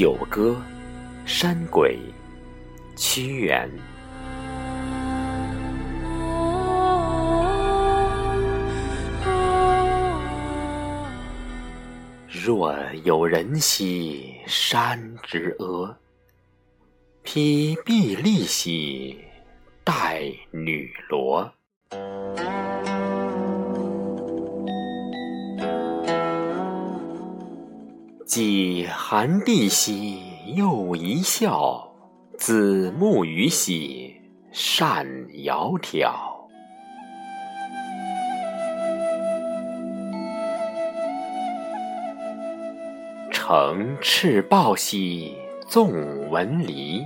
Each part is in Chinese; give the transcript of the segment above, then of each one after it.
九歌，山鬼，屈原。若有人兮山之阿，披薜荔兮带女萝。既寒地兮又一笑，子慕予兮善窈窕。乘赤豹兮纵蚊离，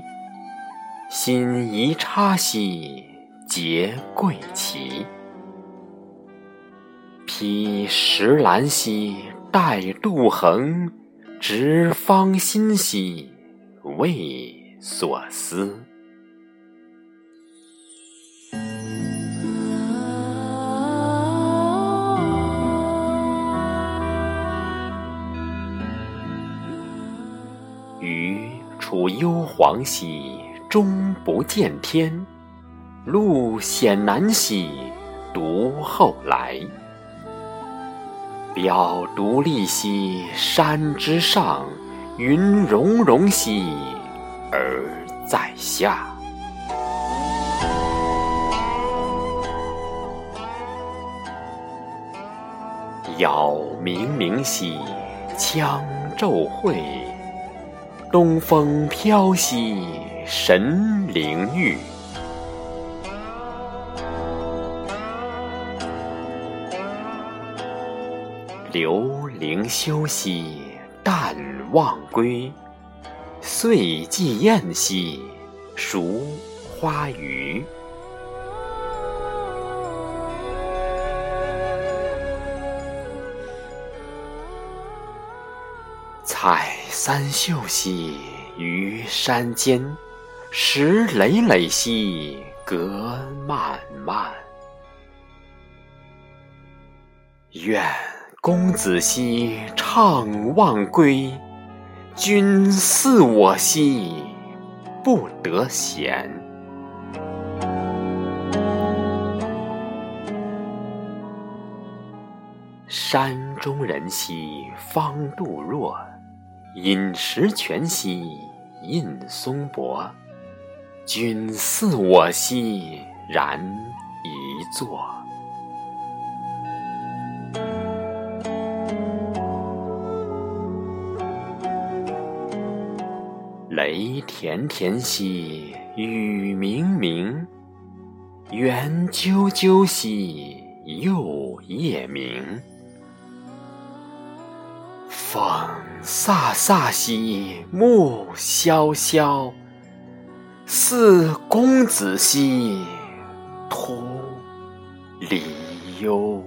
心夷叉兮结桂旗。披石兰兮带杜衡。执芳心兮为所思。余处幽篁兮终不见天，路险难兮独后来。表独立兮山之上，云容容兮而在下。杳冥冥兮羌昼晦，东风飘兮神灵毓。留灵休兮淡忘归，岁既晏兮孰花鱼。采三秀兮于山间，石累累兮阁漫漫。愿。公子兮怅望归，君似我兮不得闲。山中人兮方度若，饮石泉兮印松柏。君似我兮然一坐。雷田田兮雨冥冥，猿啾啾兮又夜鸣。风飒飒兮木萧萧，似公子兮徒离忧。